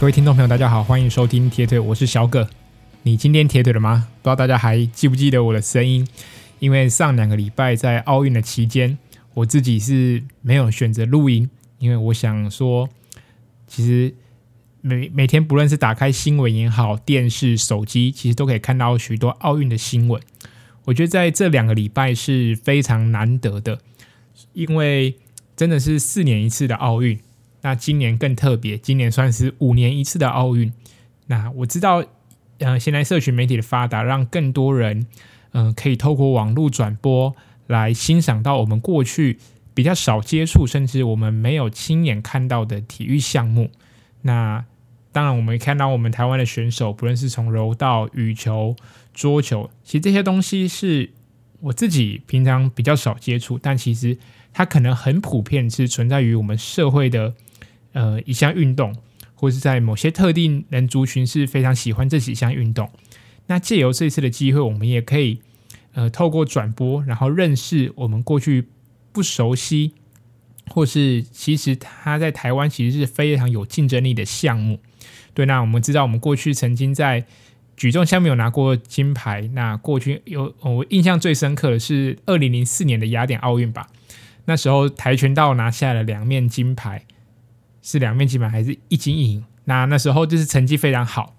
各位听众朋友，大家好，欢迎收听铁腿，我是小葛。你今天铁腿了吗？不知道大家还记不记得我的声音？因为上两个礼拜在奥运的期间，我自己是没有选择录音，因为我想说，其实每每天不论是打开新闻也好，电视、手机，其实都可以看到许多奥运的新闻。我觉得在这两个礼拜是非常难得的，因为真的是四年一次的奥运。那今年更特别，今年算是五年一次的奥运。那我知道，呃，现在社群媒体的发达，让更多人，嗯、呃，可以透过网络转播来欣赏到我们过去比较少接触，甚至我们没有亲眼看到的体育项目。那当然，我们看到我们台湾的选手，不论是从柔道、羽球、桌球，其实这些东西是我自己平常比较少接触，但其实它可能很普遍，是存在于我们社会的。呃，一项运动，或是在某些特定人族群是非常喜欢这几项运动。那借由这次的机会，我们也可以呃透过转播，然后认识我们过去不熟悉，或是其实他在台湾其实是非常有竞争力的项目。对，那我们知道，我们过去曾经在举重项目有拿过金牌。那过去有我印象最深刻的是二零零四年的雅典奥运吧，那时候跆拳道拿下了两面金牌。是两面基本还是一金一银？那那时候就是成绩非常好。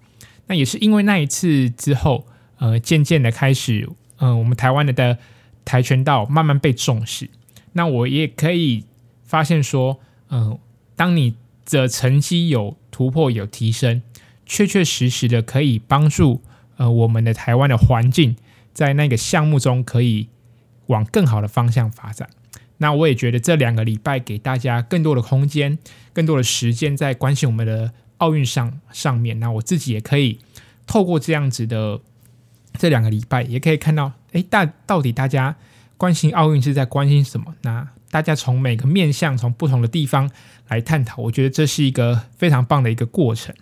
那也是因为那一次之后，呃，渐渐的开始，嗯、呃，我们台湾的的跆拳道慢慢被重视。那我也可以发现说，嗯、呃，当你的成绩有突破、有提升，确确实实的可以帮助呃我们的台湾的环境在那个项目中可以往更好的方向发展。那我也觉得这两个礼拜给大家更多的空间、更多的时间在关心我们的奥运上上面。那我自己也可以透过这样子的这两个礼拜，也可以看到，哎，大到底大家关心奥运是在关心什么？那大家从每个面向、从不同的地方来探讨，我觉得这是一个非常棒的一个过程。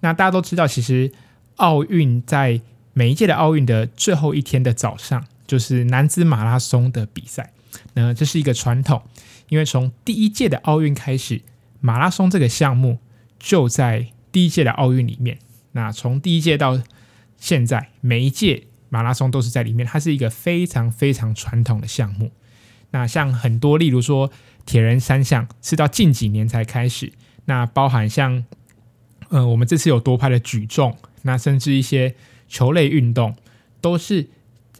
那大家都知道，其实奥运在每一届的奥运的最后一天的早上，就是男子马拉松的比赛。那这是一个传统，因为从第一届的奥运开始，马拉松这个项目就在第一届的奥运里面。那从第一届到现在，每一届马拉松都是在里面，它是一个非常非常传统的项目。那像很多，例如说铁人三项，是到近几年才开始。那包含像，呃，我们这次有多拍的举重，那甚至一些球类运动，都是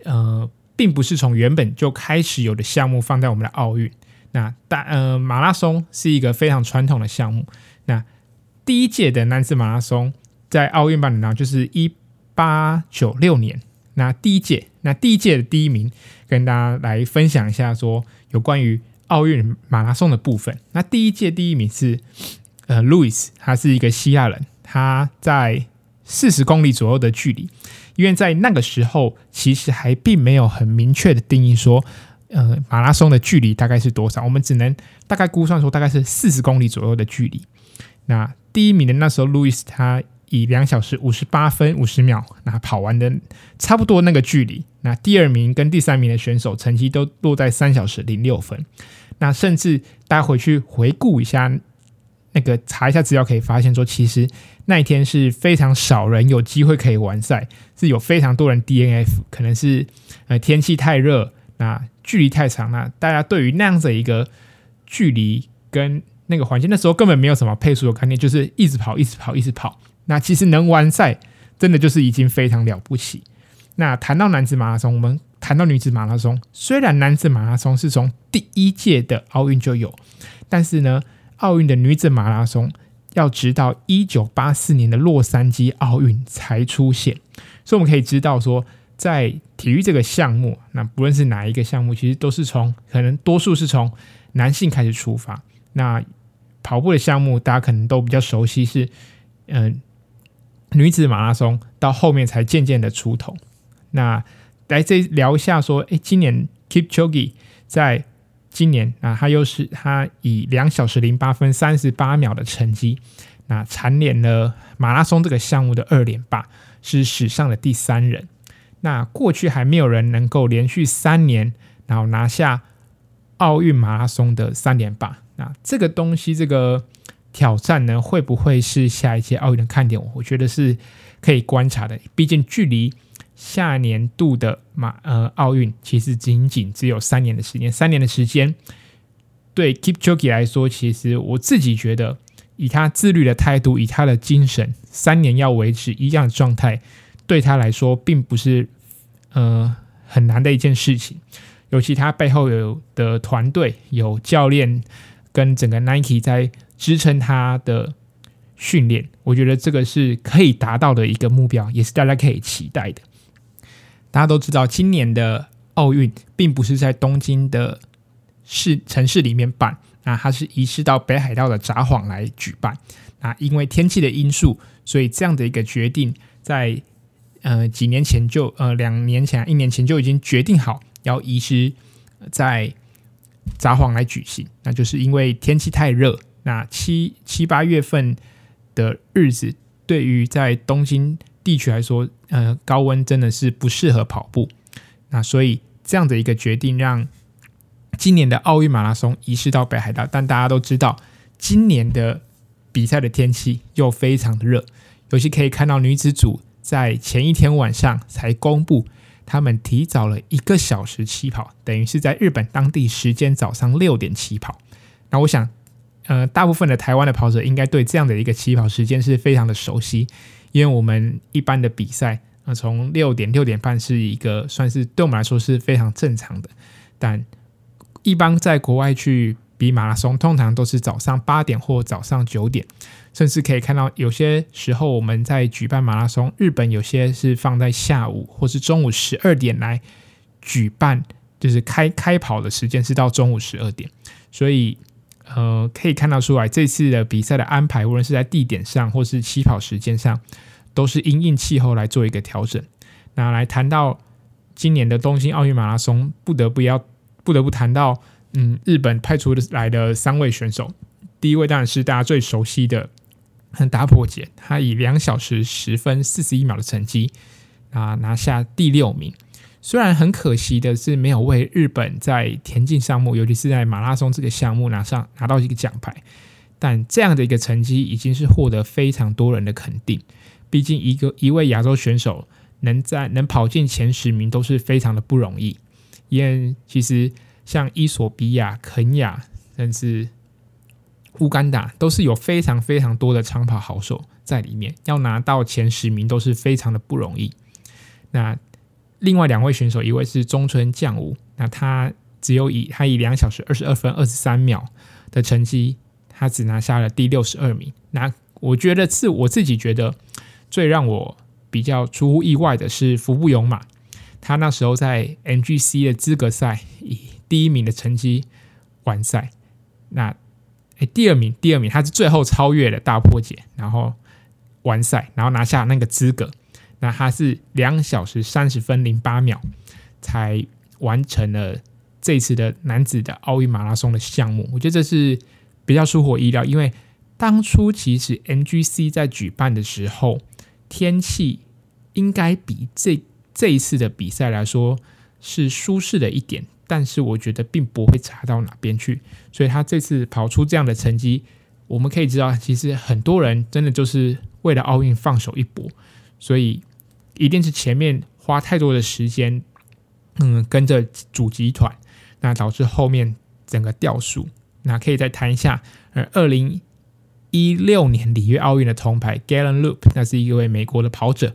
呃。并不是从原本就开始有的项目放在我们的奥运。那大呃马拉松是一个非常传统的项目。那第一届的男子马拉松在奥运办的呢，就是一八九六年。那第一届，那第一届的第一名，跟大家来分享一下说有关于奥运马拉松的部分。那第一届第一名是呃路易斯，他是一个希腊人，他在四十公里左右的距离。因为在那个时候，其实还并没有很明确的定义说，呃，马拉松的距离大概是多少。我们只能大概估算说，大概是四十公里左右的距离。那第一名的那时候，路易斯他以两小时五十八分五十秒，那跑完的差不多那个距离。那第二名跟第三名的选手成绩都落在三小时零六分。那甚至大家回去回顾一下。那个查一下资料可以发现说，其实那一天是非常少人有机会可以完赛，是有非常多人 DNF，可能是呃天气太热，那距离太长，那大家对于那样子一个距离跟那个环境，那时候根本没有什么配速的概念，就是一直跑，一直跑，一直跑。那其实能完赛，真的就是已经非常了不起。那谈到男子马拉松，我们谈到女子马拉松，虽然男子马拉松是从第一届的奥运就有，但是呢。奥运的女子马拉松要直到一九八四年的洛杉矶奥运才出现，所以我们可以知道说，在体育这个项目，那不论是哪一个项目，其实都是从可能多数是从男性开始出发。那跑步的项目，大家可能都比较熟悉，是嗯女子马拉松到后面才渐渐的出头。那来这聊一下说，诶，今年 Kipchoge 在。今年啊，他又是他以两小时零八分三十八秒的成绩，那蝉联了马拉松这个项目的二连霸，是史上的第三人。那过去还没有人能够连续三年，然后拿下奥运马拉松的三连霸。那这个东西，这个挑战呢，会不会是下一届奥运的看点？我觉得是可以观察的。毕竟距离下年度的马呃奥运，其实仅仅只有三年的时间。三年的时间，对 Keep Choki 来说，其实我自己觉得，以他自律的态度，以他的精神，三年要维持一样的状态，对他来说，并不是呃很难的一件事情。尤其他背后有的团队，有教练跟整个 Nike 在支撑他的训练，我觉得这个是可以达到的一个目标，也是大家可以期待的。大家都知道，今年的奥运并不是在东京的市城市里面办，那它是移师到北海道的札幌来举办。那因为天气的因素，所以这样的一个决定在，在呃几年前就呃两年前、一年前就已经决定好。要移师在札幌来举行，那就是因为天气太热，那七七八月份的日子，对于在东京地区来说，呃，高温真的是不适合跑步。那所以这样的一个决定，让今年的奥运马拉松移师到北海道。但大家都知道，今年的比赛的天气又非常的热，尤其可以看到女子组在前一天晚上才公布。他们提早了一个小时起跑，等于是在日本当地时间早上六点起跑。那我想，呃，大部分的台湾的跑者应该对这样的一个起跑时间是非常的熟悉，因为我们一般的比赛，呃，从六点六点半是一个算是对我们来说是非常正常的。但一般在国外去比马拉松，通常都是早上八点或早上九点。甚至可以看到，有些时候我们在举办马拉松，日本有些是放在下午或是中午十二点来举办，就是开开跑的时间是到中午十二点，所以呃可以看到出来，这次的比赛的安排，无论是在地点上或是起跑时间上，都是因应气候来做一个调整。那来谈到今年的东京奥运马拉松，不得不要不得不谈到，嗯，日本派出的来的三位选手，第一位当然是大家最熟悉的。很大破解，他以两小时十分四十一秒的成绩啊拿下第六名。虽然很可惜的是没有为日本在田径项目，尤其是在马拉松这个项目拿上拿到一个奖牌，但这样的一个成绩已经是获得非常多人的肯定。毕竟一个一位亚洲选手能在能跑进前十名都是非常的不容易。因为其实像伊索比亚、肯亚，甚至乌干达都是有非常非常多的长跑好手在里面，要拿到前十名都是非常的不容易。那另外两位选手，一位是中村将武，那他只有以他以两小时二十二分二十三秒的成绩，他只拿下了第六十二名。那我觉得是我自己觉得最让我比较出乎意外的是服部勇马，他那时候在 MGC 的资格赛以第一名的成绩完赛。那哎，第二名，第二名，他是最后超越了大破解，然后完赛，然后拿下那个资格。那他是两小时三十分零八秒才完成了这次的男子的奥运马拉松的项目。我觉得这是比较出乎我意料，因为当初其实 MGC 在举办的时候，天气应该比这这一次的比赛来说是舒适的一点。但是我觉得并不会差到哪边去，所以他这次跑出这样的成绩，我们可以知道，其实很多人真的就是为了奥运放手一搏，所以一定是前面花太多的时间，嗯，跟着主集团，那导致后面整个掉速。那可以再谈一下，呃，二零一六年里约奥运的铜牌 Galen Rupp，那是一位美国的跑者，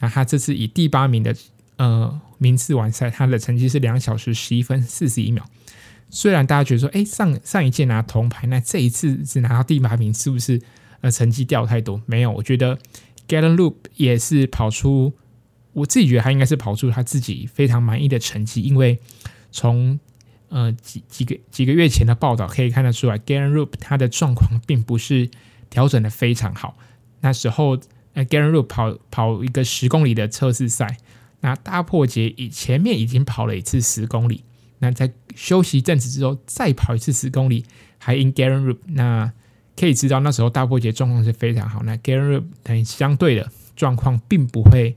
那他这次以第八名的，呃。名次完赛，他的成绩是两小时十一分四十一秒。虽然大家觉得说，哎，上上一届拿铜牌，那这一次只拿到第八名，是不是呃成绩掉太多？没有，我觉得 Galen Rupp 也是跑出，我自己觉得他应该是跑出他自己非常满意的成绩。因为从呃几几个几个月前的报道可以看得出来，Galen Rupp 他的状况并不是调整的非常好。那时候，呃，Galen Rupp 跑跑一个十公里的测试赛。那大破节以前面已经跑了一次十公里，那在休息一阵子之后再跑一次十公里，还 in Garen Rupp，那可以知道那时候大破节状况是非常好。那 Gary 等相对的状况并不会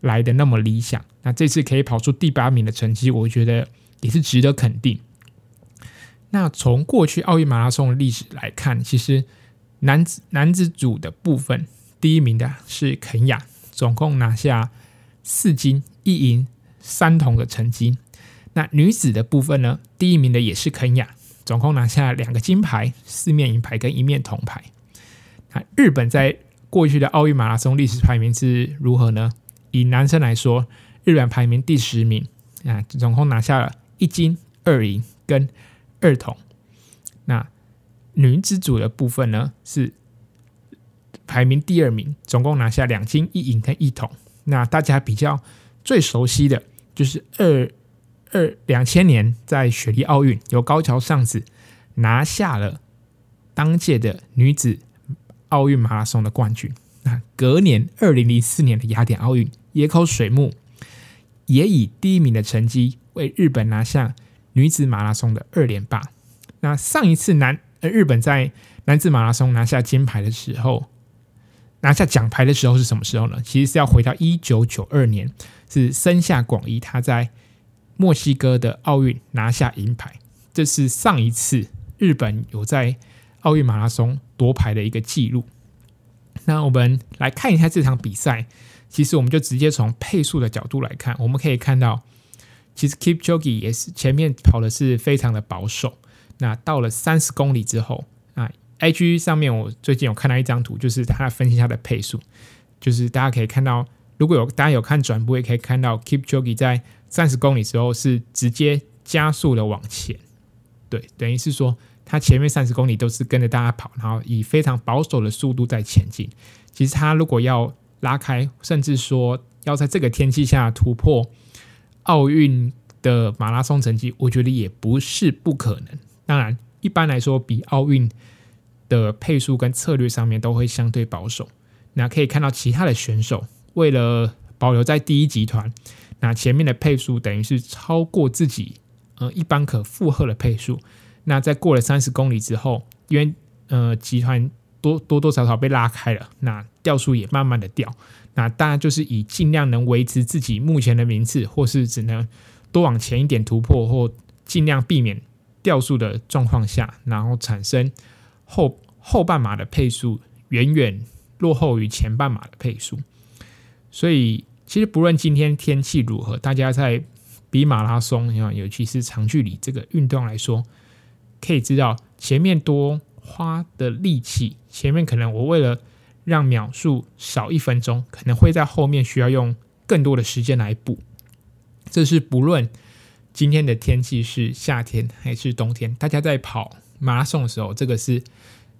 来的那么理想。那这次可以跑出第八名的成绩，我觉得也是值得肯定。那从过去奥运马拉松的历史来看，其实男子男子组的部分，第一名的是肯亚，总共拿下四金一银三铜的成绩。那女子的部分呢，第一名的也是肯亚，总共拿下两个金牌、四面银牌跟一面铜牌。那日本在过去的奥运马拉松历史排名是如何呢？以男生来说，日本排名第十名，啊，总共拿下了一金二银跟二铜。那女子组的部分呢，是排名第二名，总共拿下两金一银跟一铜。那大家比较最熟悉的就是二二两千年在雪梨奥运，由高桥尚子拿下了当届的女子奥运马拉松的冠军。那隔年二零零四年的雅典奥运，野口水木也以第一名的成绩为日本拿下女子马拉松的二连霸。那上一次男日本在男子马拉松拿下金牌的时候，拿下奖牌的时候是什么时候呢？其实是要回到一九九二年，是森下广一他在墨西哥的奥运拿下银牌，这是上一次日本有在奥运马拉松夺牌的一个记录。那我们来看一下这场比赛，其实我们就直接从配速的角度来看，我们可以看到，其实 Keep Jogi 也是前面跑的是非常的保守。那到了三十公里之后，啊，IG 上面我最近有看到一张图，就是他分析他的配速，就是大家可以看到，如果有大家有看转播，也可以看到 Keep Jogi 在三十公里之后是直接加速的往前，对，等于是说他前面三十公里都是跟着大家跑，然后以非常保守的速度在前进。其实他如果要拉开，甚至说要在这个天气下突破奥运的马拉松成绩，我觉得也不是不可能。当然，一般来说，比奥运的配速跟策略上面都会相对保守。那可以看到其他的选手为了保留在第一集团，那前面的配速等于是超过自己呃一般可负荷的配速。那在过了三十公里之后，因为呃集团多多多少少被拉开了，那掉速也慢慢的掉。那大家就是以尽量能维持自己目前的名次，或是只能多往前一点突破，或尽量避免。掉速的状况下，然后产生后后半马的配速远远落后于前半马的配速，所以其实不论今天天气如何，大家在比马拉松，你看尤其是长距离这个运动来说，可以知道前面多花的力气，前面可能我为了让秒数少一分钟，可能会在后面需要用更多的时间来补，这是不论。今天的天气是夏天还是冬天？大家在跑马拉松的时候，这个是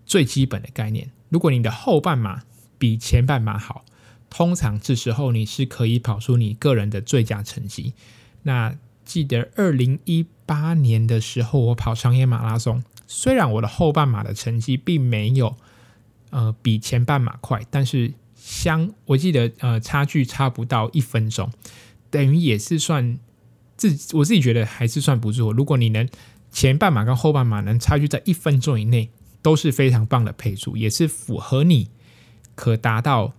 最基本的概念。如果你的后半马比前半马好，通常这时候你是可以跑出你个人的最佳成绩。那记得二零一八年的时候，我跑长野马拉松，虽然我的后半马的成绩并没有呃比前半马快，但是相我记得呃差距差不到一分钟，等于也是算。自我自己觉得还是算不错。如果你能前半马跟后半马能差距在一分钟以内，都是非常棒的配速，也是符合你可达到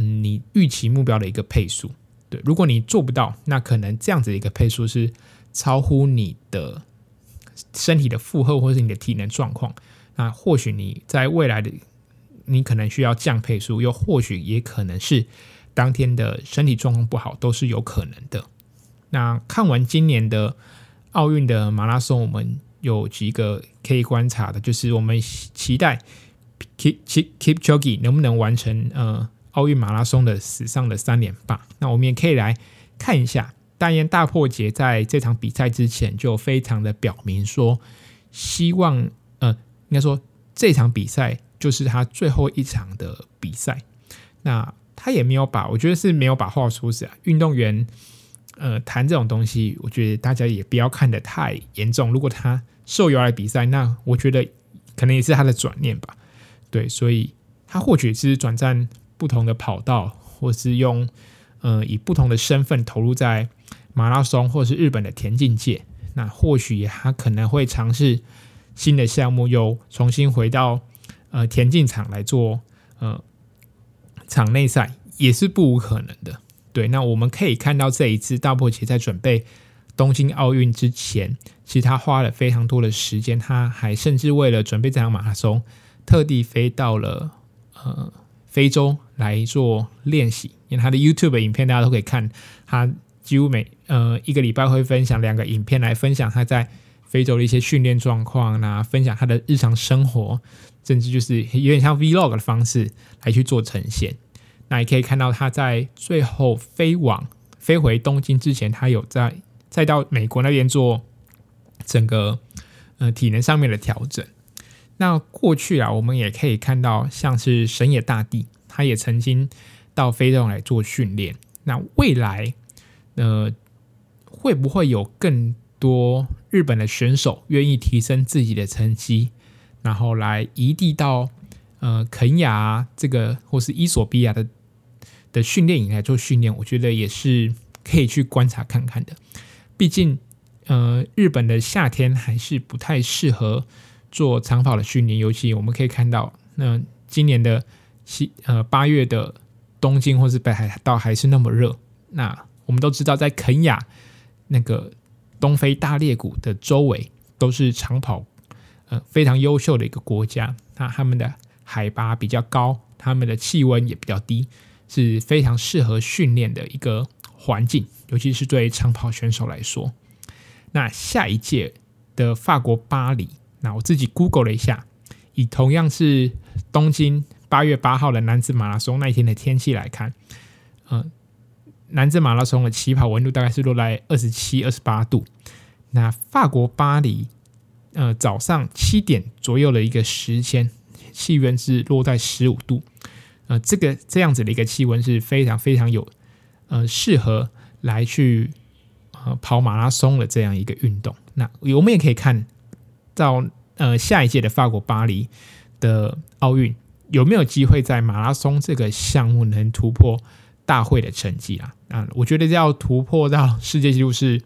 嗯你预期目标的一个配速。对，如果你做不到，那可能这样子的一个配速是超乎你的身体的负荷，或是你的体能状况。那或许你在未来的你可能需要降配速，又或许也可能是当天的身体状况不好，都是有可能的。那看完今年的奥运的马拉松，我们有几个可以观察的，就是我们期待 Keep Keep Kipchoge 能不能完成呃奥运马拉松的史上的三连霸。那我们也可以来看一下，大雁大破节在这场比赛之前就非常的表明说，希望呃应该说这场比赛就是他最后一场的比赛。那他也没有把，我觉得是没有把话说死啊，运动员。呃，谈这种东西，我觉得大家也不要看得太严重。如果他受邀来比赛，那我觉得可能也是他的转念吧。对，所以他或许是转战不同的跑道，或是用呃以不同的身份投入在马拉松或是日本的田径界。那或许他可能会尝试新的项目，又重新回到呃田径场来做呃场内赛，也是不无可能的。对，那我们可以看到这一次大破节在准备东京奥运之前，其实他花了非常多的时间，他还甚至为了准备这场马拉松，特地飞到了呃非洲来做练习。因为他的 YouTube 影片大家都可以看，他几乎每呃一个礼拜会分享两个影片来分享他在非洲的一些训练状况啊，分享他的日常生活，甚至就是有点像 Vlog 的方式来去做呈现。那也可以看到他在最后飞往飞回东京之前，他有在再到美国那边做整个呃体能上面的调整。那过去啊，我们也可以看到像是神野大地，他也曾经到非洲来做训练。那未来呃会不会有更多日本的选手愿意提升自己的成绩，然后来移地到呃肯亚这个或是伊索比亚的的训练营来做训练？我觉得也是可以去观察看看的。毕竟呃日本的夏天还是不太适合做长跑的训练，尤其我们可以看到，那今年的七呃八月的东京或是北海道还是那么热。那我们都知道，在肯亚那个东非大裂谷的周围都是长跑呃非常优秀的一个国家。那他们的海拔比较高，他们的气温也比较低，是非常适合训练的一个环境，尤其是对长跑选手来说。那下一届的法国巴黎。那我自己 Google 了一下，以同样是东京八月八号的男子马拉松那一天的天气来看，嗯、呃，男子马拉松的起跑温度大概是落在二十七、二十八度。那法国巴黎，呃，早上七点左右的一个时间，气温是落在十五度。呃，这个这样子的一个气温是非常非常有，呃，适合来去呃跑马拉松的这样一个运动。那我们也可以看。到呃下一届的法国巴黎的奥运有没有机会在马拉松这个项目能突破大会的成绩啊？啊，我觉得要突破到世界纪录是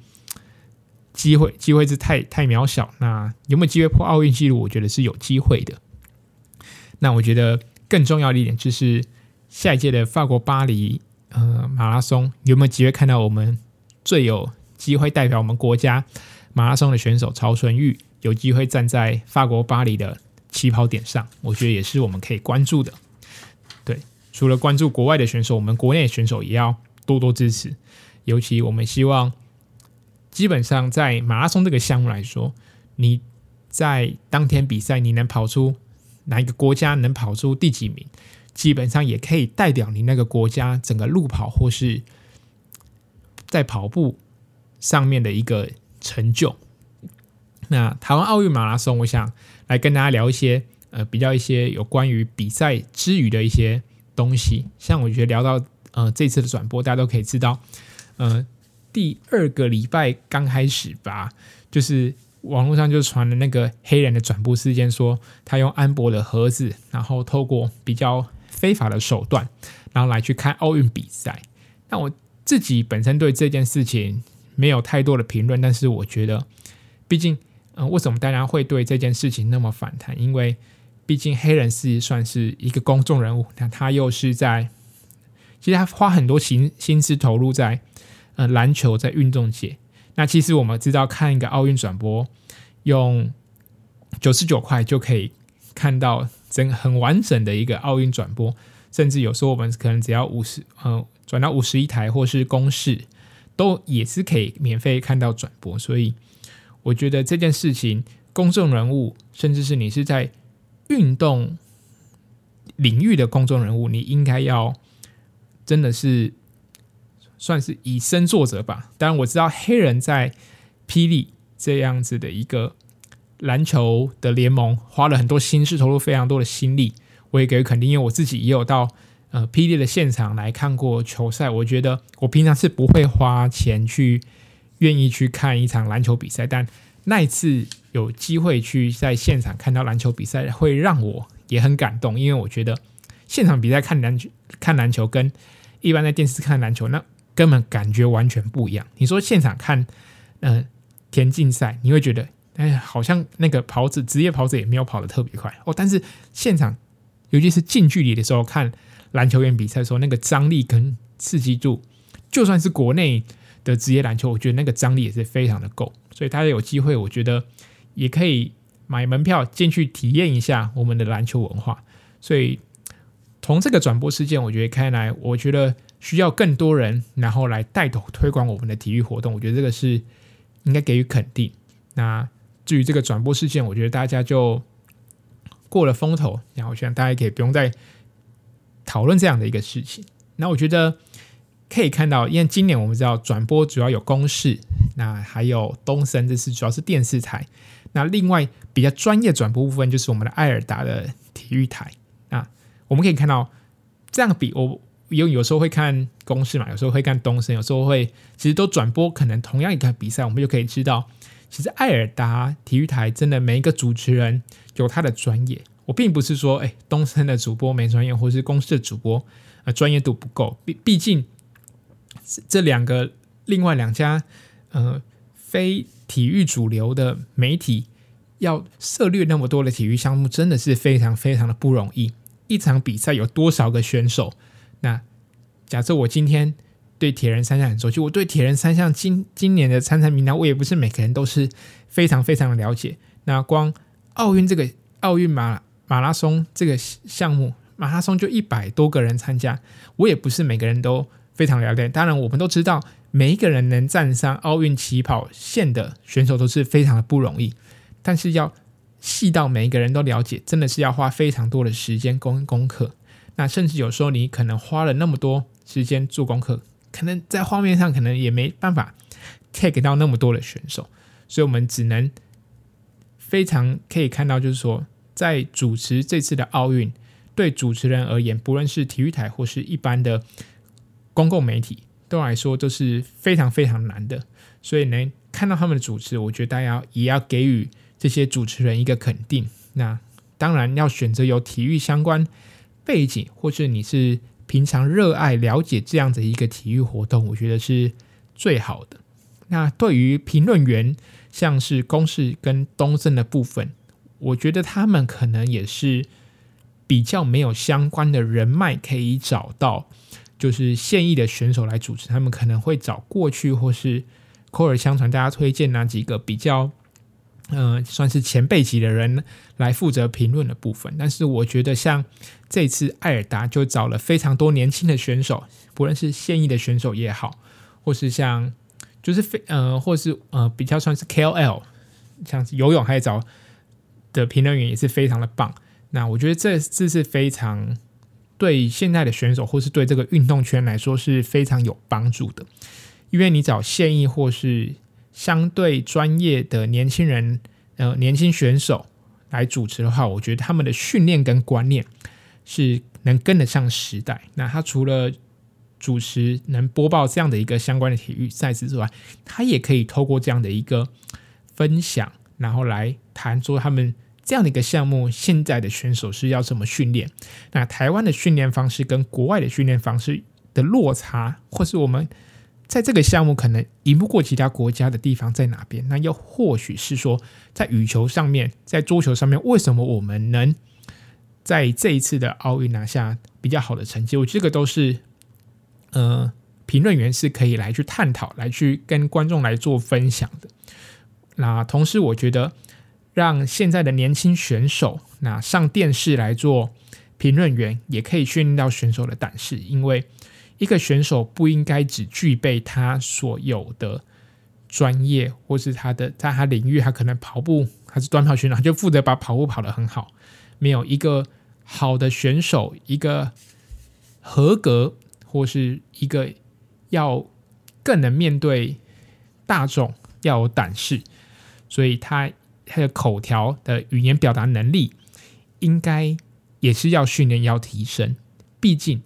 机会，机会是太太渺小。那有没有机会破奥运纪录？我觉得是有机会的。那我觉得更重要的一点就是下一届的法国巴黎呃马拉松有没有机会看到我们最有机会代表我们国家马拉松的选手曹纯玉？有机会站在法国巴黎的起跑点上，我觉得也是我们可以关注的。对，除了关注国外的选手，我们国内的选手也要多多支持。尤其我们希望，基本上在马拉松这个项目来说，你在当天比赛，你能跑出哪一个国家，能跑出第几名，基本上也可以代表你那个国家整个路跑或是在跑步上面的一个成就。那台湾奥运马拉松，我想来跟大家聊一些呃，比较一些有关于比赛之余的一些东西。像我觉得聊到呃这次的转播，大家都可以知道，呃，第二个礼拜刚开始吧，就是网络上就传了那个黑人的转播事件，说他用安博的盒子，然后透过比较非法的手段，然后来去看奥运比赛。那我自己本身对这件事情没有太多的评论，但是我觉得，毕竟。嗯，为什么大家会对这件事情那么反弹？因为毕竟黑人是算是一个公众人物，那他又是在，其实他花很多心心思投入在呃篮球在运动界。那其实我们知道，看一个奥运转播，用九十九块就可以看到整很完整的一个奥运转播，甚至有时候我们可能只要五十，呃，转到五十一台或是公视，都也是可以免费看到转播，所以。我觉得这件事情，公众人物，甚至是你是在运动领域的公众人物，你应该要真的是算是以身作则吧。当然，我知道黑人在霹雳这样子的一个篮球的联盟花了很多心思，投入非常多的心力，我也给予肯定，因为我自己也有到呃霹雳的现场来看过球赛。我觉得我平常是不会花钱去。愿意去看一场篮球比赛，但那一次有机会去在现场看到篮球比赛，会让我也很感动。因为我觉得现场比赛看篮球，看篮球跟一般在电视看篮球，那根本感觉完全不一样。你说现场看，嗯、呃，田径赛，你会觉得，哎，好像那个跑者，职业跑者也没有跑得特别快哦。但是现场，尤其是近距离的时候看篮球员比赛的时候，那个张力跟刺激度，就算是国内。的职业篮球，我觉得那个张力也是非常的够，所以大家有机会，我觉得也可以买门票进去体验一下我们的篮球文化。所以从这个转播事件，我觉得看来，我觉得需要更多人，然后来带头推广我们的体育活动。我觉得这个是应该给予肯定。那至于这个转播事件，我觉得大家就过了风头，然后我希望大家可以不用再讨论这样的一个事情。那我觉得。可以看到，因为今年我们知道转播主要有公视，那还有东森，这是主要是电视台。那另外比较专业转播部分就是我们的艾尔达的体育台。那我们可以看到这样比，我有有时候会看公视嘛，有时候会看东森，有时候会其实都转播可能同样一个比赛，我们就可以知道，其实艾尔达体育台真的每一个主持人有他的专业。我并不是说，哎，东森的主播没专业，或是公视的主播呃专业度不够，毕毕竟。这两个另外两家呃非体育主流的媒体要涉猎那么多的体育项目，真的是非常非常的不容易。一场比赛有多少个选手？那假设我今天对铁人三项很熟悉，我对铁人三项今今年的参赛名单，我也不是每个人都是非常非常的了解。那光奥运这个奥运马马拉松这个项目，马拉松就一百多个人参加，我也不是每个人都。非常了解，当然我们都知道，每一个人能站上奥运起跑线的选手都是非常的不容易。但是要细到每一个人都了解，真的是要花非常多的时间功功课。那甚至有时候你可能花了那么多时间做功课，可能在画面上可能也没办法 take 到那么多的选手。所以我们只能非常可以看到，就是说，在主持这次的奥运，对主持人而言，不论是体育台或是一般的。公共媒体对我来说都是非常非常难的，所以呢看到他们的主持，我觉得大家也要给予这些主持人一个肯定。那当然要选择有体育相关背景，或是你是平常热爱了解这样的一个体育活动，我觉得是最好的。那对于评论员，像是公视跟东森的部分，我觉得他们可能也是比较没有相关的人脉可以找到。就是现役的选手来主持，他们可能会找过去或是口耳相传，大家推荐哪几个比较，嗯、呃，算是前辈级的人来负责评论的部分。但是我觉得，像这次艾尔达就找了非常多年轻的选手，不论是现役的选手也好，或是像就是非呃，或是呃比较算是 KOL，像是游泳还找的评论员也是非常的棒。那我觉得这这是非常。对现在的选手，或是对这个运动圈来说是非常有帮助的，因为你找现役或是相对专业的年轻人，呃，年轻选手来主持的话，我觉得他们的训练跟观念是能跟得上时代。那他除了主持能播报这样的一个相关的体育赛事之外，他也可以透过这样的一个分享，然后来谈说他们。这样的一个项目，现在的选手是要怎么训练？那台湾的训练方式跟国外的训练方式的落差，或是我们在这个项目可能赢不过其他国家的地方在哪边？那又或许是说，在羽球上面，在桌球上面，为什么我们能在这一次的奥运拿下比较好的成绩？我这个都是呃，评论员是可以来去探讨，来去跟观众来做分享的。那同时，我觉得。让现在的年轻选手那上电视来做评论员，也可以训练到选手的胆识。因为一个选手不应该只具备他所有的专业，或是他的在他领域，他可能跑步他是短跑选手，他就负责把跑步跑得很好。没有一个好的选手，一个合格或是一个要更能面对大众，要有胆识，所以他。他的口条的语言表达能力，应该也是要训练、要提升。毕竟，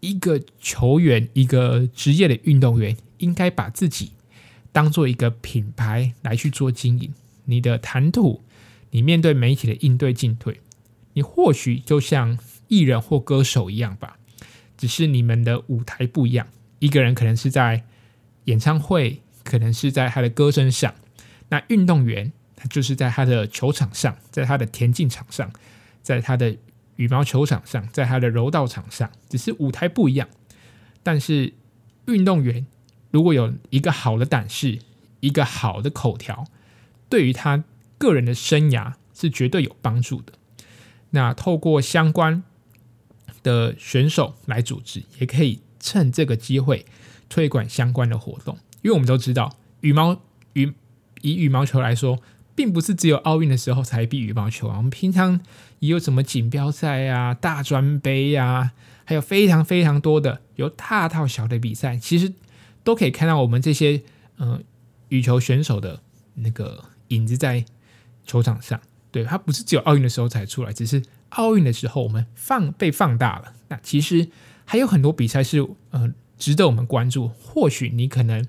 一个球员、一个职业的运动员，应该把自己当做一个品牌来去做经营。你的谈吐，你面对媒体的应对进退，你或许就像艺人或歌手一样吧，只是你们的舞台不一样。一个人可能是在演唱会，可能是在他的歌声上，那运动员。就是在他的球场上，在他的田径场上，在他的羽毛球场上，在他的柔道场上，只是舞台不一样。但是运动员如果有一个好的胆识，一个好的口条，对于他个人的生涯是绝对有帮助的。那透过相关的选手来组织，也可以趁这个机会推广相关的活动。因为我们都知道，羽毛羽以羽毛球来说，并不是只有奥运的时候才比羽毛球啊。我们平常也有什么锦标赛啊、大专杯啊，还有非常非常多的有大到小的比赛，其实都可以看到我们这些嗯、呃、羽球选手的那个影子在球场上。对，它不是只有奥运的时候才出来，只是奥运的时候我们放被放大了。那其实还有很多比赛是嗯、呃、值得我们关注。或许你可能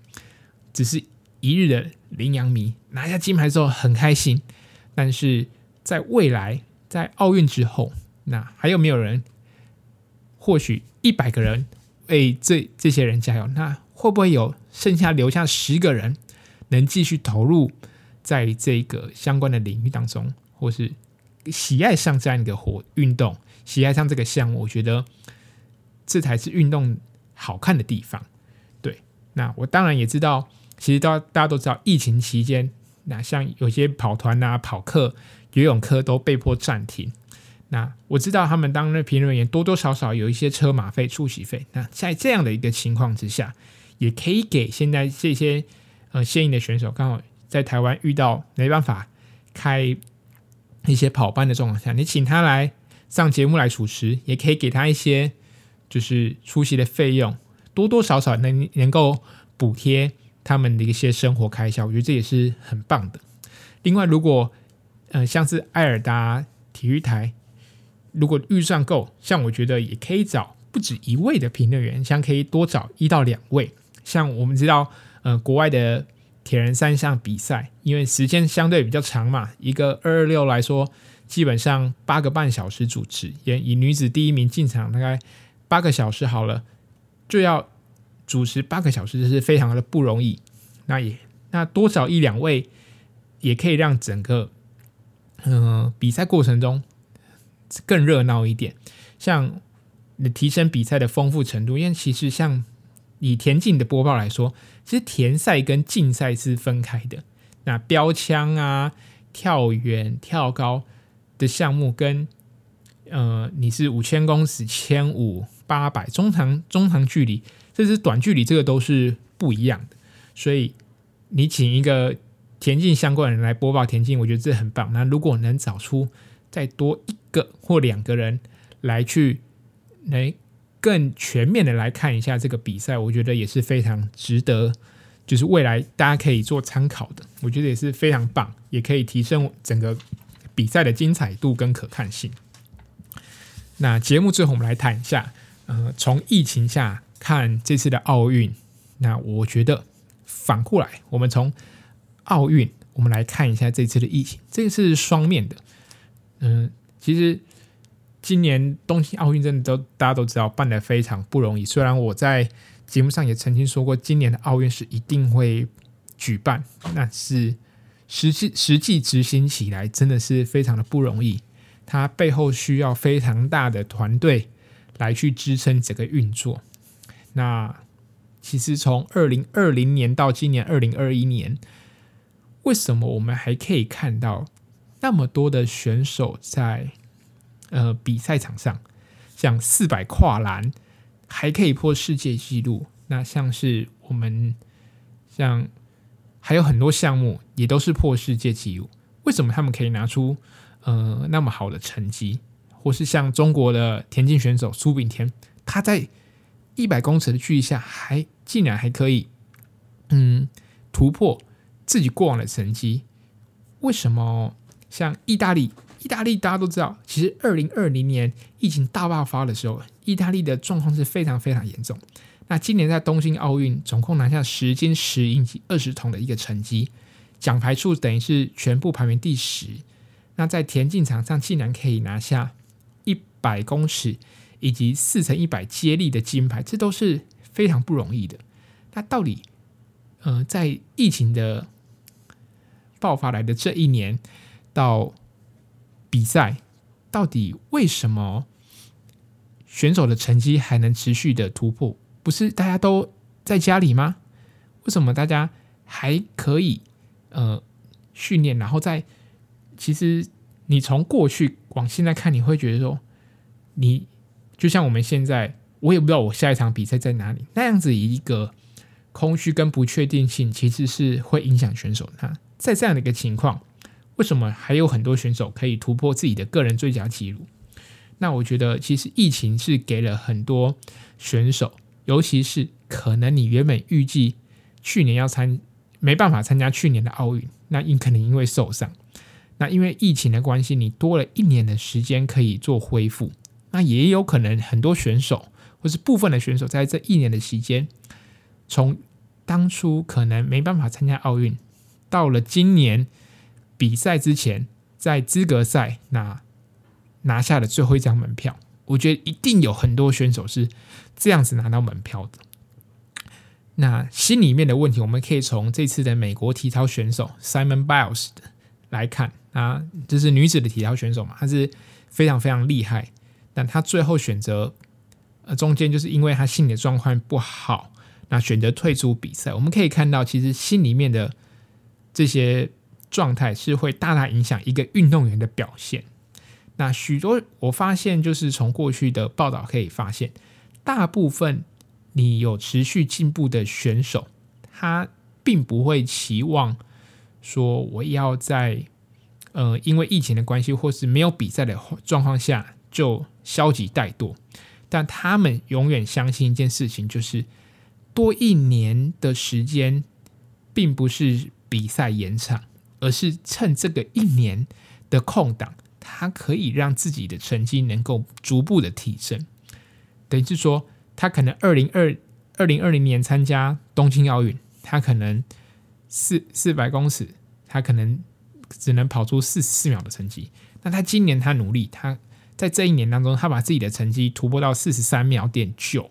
只是一日的羚羊迷，拿下金牌之后很开心，但是在未来在奥运之后，那还有没有人？或许一百个人为这这些人加油，那会不会有剩下留下十个人能继续投入在这个相关的领域当中？或是喜爱上这样一个活运动，喜爱上这个项目，我觉得这才是运动好看的地方。对，那我当然也知道，其实大大家都知道，疫情期间，那像有些跑团啊、跑课、游泳课都被迫暂停。那我知道他们当的评论员多多少少有一些车马费、出席费。那在这样的一个情况之下，也可以给现在这些呃现役的选手，刚好在台湾遇到没办法开。一些跑班的状况下，你请他来上节目来主持，也可以给他一些就是出席的费用，多多少少能能够补贴他们的一些生活开销，我觉得这也是很棒的。另外，如果呃像是爱尔达体育台，如果预算够，像我觉得也可以找不止一位的评论员，像可以多找一到两位。像我们知道，呃，国外的。铁人三项比赛，因为时间相对比较长嘛，一个二二六来说，基本上八个半小时主持，也以女子第一名进场大概八个小时好了，就要主持八个小时，是非常的不容易。那也那多少一两位，也可以让整个嗯、比赛过程中更热闹一点，像提升比赛的丰富程度。因为其实像以田径的播报来说。其实田赛跟径赛是分开的。那标枪啊、跳远、跳高的项目跟呃，你是五千公尺、千五、八百中长中长距离，这是短距离，这个都是不一样的。所以你请一个田径相关的人来播报田径，我觉得这很棒。那如果能找出再多一个或两个人来去来。更全面的来看一下这个比赛，我觉得也是非常值得，就是未来大家可以做参考的。我觉得也是非常棒，也可以提升整个比赛的精彩度跟可看性。那节目最后我们来谈一下，呃，从疫情下看这次的奥运，那我觉得反过来，我们从奥运我们来看一下这次的疫情，这个是双面的。嗯、其实。今年东京奥运真的都大家都知道办得非常不容易。虽然我在节目上也曾经说过，今年的奥运是一定会举办，但是实际实际执行起来真的是非常的不容易。它背后需要非常大的团队来去支撑整个运作。那其实从二零二零年到今年二零二一年，为什么我们还可以看到那么多的选手在？呃，比赛场上，像四百跨栏还可以破世界纪录。那像是我们像还有很多项目也都是破世界纪录。为什么他们可以拿出呃那么好的成绩？或是像中国的田径选手苏炳添，他在一百公尺的距离下还竟然还可以嗯突破自己过往的成绩？为什么像意大利？意大利大家都知道，其实二零二零年疫情大爆发的时候，意大利的状况是非常非常严重。那今年在东京奥运总共拿下十金十银及二十铜的一个成绩，奖牌数等于是全部排名第十。那在田径场上竟然可以拿下一百公尺以及四乘一百接力的金牌，这都是非常不容易的。那到底，呃，在疫情的爆发来的这一年到。比赛到底为什么选手的成绩还能持续的突破？不是大家都在家里吗？为什么大家还可以呃训练，然后在其实你从过去往现在看，你会觉得说，你就像我们现在，我也不知道我下一场比赛在哪里，那样子一个空虚跟不确定性，其实是会影响选手。那在这样的一个情况，为什么还有很多选手可以突破自己的个人最佳纪录？那我觉得，其实疫情是给了很多选手，尤其是可能你原本预计去年要参，没办法参加去年的奥运，那你可能因为受伤。那因为疫情的关系，你多了一年的时间可以做恢复。那也有可能很多选手或是部分的选手，在这一年的期间，从当初可能没办法参加奥运，到了今年比赛之前，在资格赛拿拿下了最后一张门票。我觉得一定有很多选手是这样子拿到门票的。那心里面的问题，我们可以从这次的美国体操选手 Simon Biles 来看。啊，这是女子的体操选手嘛，她是非常非常厉害，但他最后选择，呃，中间就是因为他心理状况不好，那选择退出比赛。我们可以看到，其实心里面的这些状态是会大大影响一个运动员的表现。那许多我发现，就是从过去的报道可以发现，大部分你有持续进步的选手，他并不会期望说我要在。呃，因为疫情的关系，或是没有比赛的状况下，就消极怠惰。但他们永远相信一件事情，就是多一年的时间，并不是比赛延长，而是趁这个一年的空档，他可以让自己的成绩能够逐步的提升。等于是说，他可能二零二二零二零年参加东京奥运，他可能四四百公尺，他可能。只能跑出四十四秒的成绩。那他今年他努力，他在这一年当中，他把自己的成绩突破到四十三秒点九，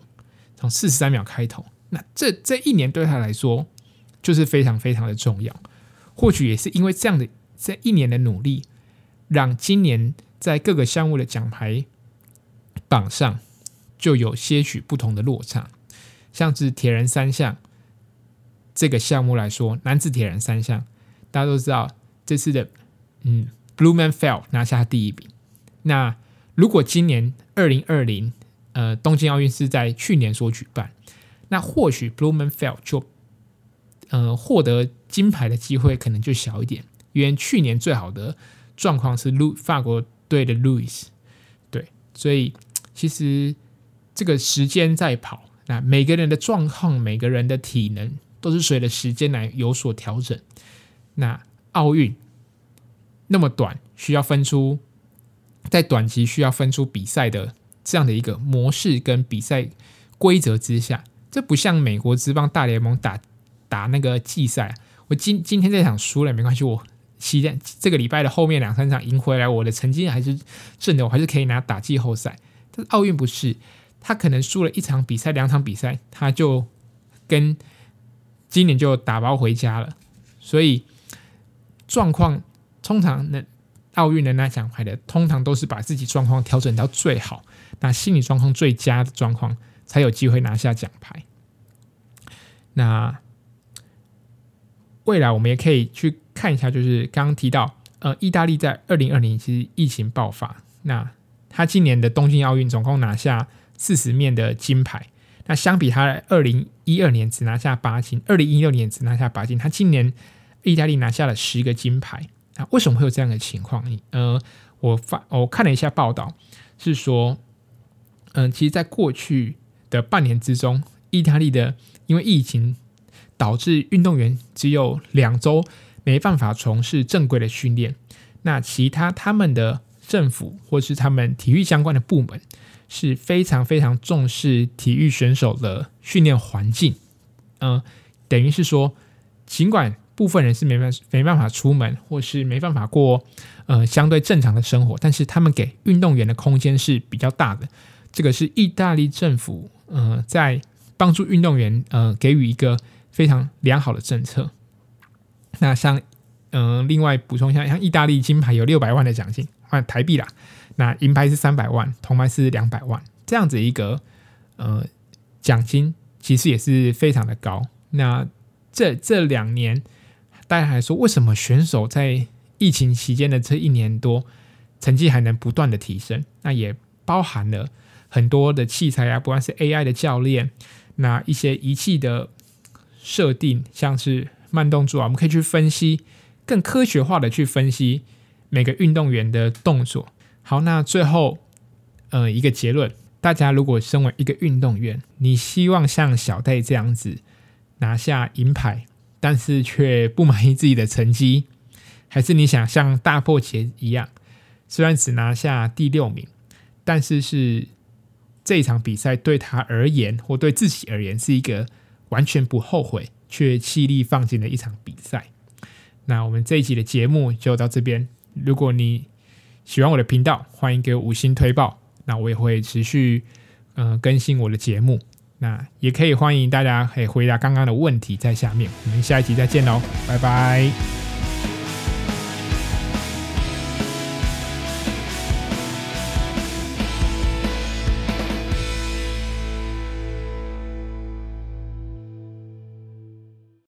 从四十三秒开头。那这这一年对他来说就是非常非常的重要。或许也是因为这样的这一年的努力，让今年在各个项目的奖牌榜上就有些许不同的落差。像是铁人三项这个项目来说，男子铁人三项大家都知道。这次的嗯，Blue Man Fell 拿下第一名。那如果今年二零二零呃东京奥运是在去年所举办，那或许 Blumenfeld 就呃获得金牌的机会可能就小一点，因为去年最好的状况是路法国队的 Louis，对，所以其实这个时间在跑，那每个人的状况、每个人的体能都是随着时间来有所调整，那。奥运那么短，需要分出在短期需要分出比赛的这样的一个模式跟比赛规则之下，这不像美国职棒大联盟打打那个季赛。我今今天这场输了没关系，我期待这个礼拜的后面两三场赢回来，我的成绩还是正的，我还是可以拿打季后赛。但是奥运不是，他可能输了一场比赛、两场比赛，他就跟今年就打包回家了，所以。状况通常那奥运的拿奖牌的，通常都是把自己状况调整到最好，那心理状况最佳的状况才有机会拿下奖牌。那未来我们也可以去看一下，就是刚刚提到，呃，意大利在二零二零其实疫情爆发，那他今年的东京奥运总共拿下四十面的金牌，那相比他二零一二年只拿下八金，二零一六年只拿下八金，他今年。意大利拿下了十个金牌啊！为什么会有这样的情况？呃，我发我看了一下报道，是说，嗯、其实，在过去的半年之中，意大利的因为疫情导致运动员只有两周没办法从事正规的训练，那其他他们的政府或是他们体育相关的部门是非常非常重视体育选手的训练环境，嗯、等于是说，尽管部分人是没办法没办法出门，或是没办法过呃相对正常的生活，但是他们给运动员的空间是比较大的。这个是意大利政府呃在帮助运动员呃给予一个非常良好的政策。那像嗯、呃、另外补充一下，像意大利金牌有六百万的奖金换台币啦，那银牌是三百万，铜牌是两百万，这样子一个呃奖金其实也是非常的高。那这这两年。大家还说，为什么选手在疫情期间的这一年多，成绩还能不断的提升，那也包含了很多的器材啊，不管是 AI 的教练，那一些仪器的设定，像是慢动作啊，我们可以去分析，更科学化的去分析每个运动员的动作。好，那最后，呃，一个结论，大家如果身为一个运动员，你希望像小戴这样子拿下银牌，但是却不满意自己的成绩，还是你想像大破节一样？虽然只拿下第六名，但是是这场比赛对他而言，或对自己而言，是一个完全不后悔却气力放尽的一场比赛。那我们这一集的节目就到这边。如果你喜欢我的频道，欢迎给我五星推爆。那我也会持续嗯、更新我的节目。那也可以欢迎大家可以回答刚刚的问题在下面。我们下一集再见喽，拜拜。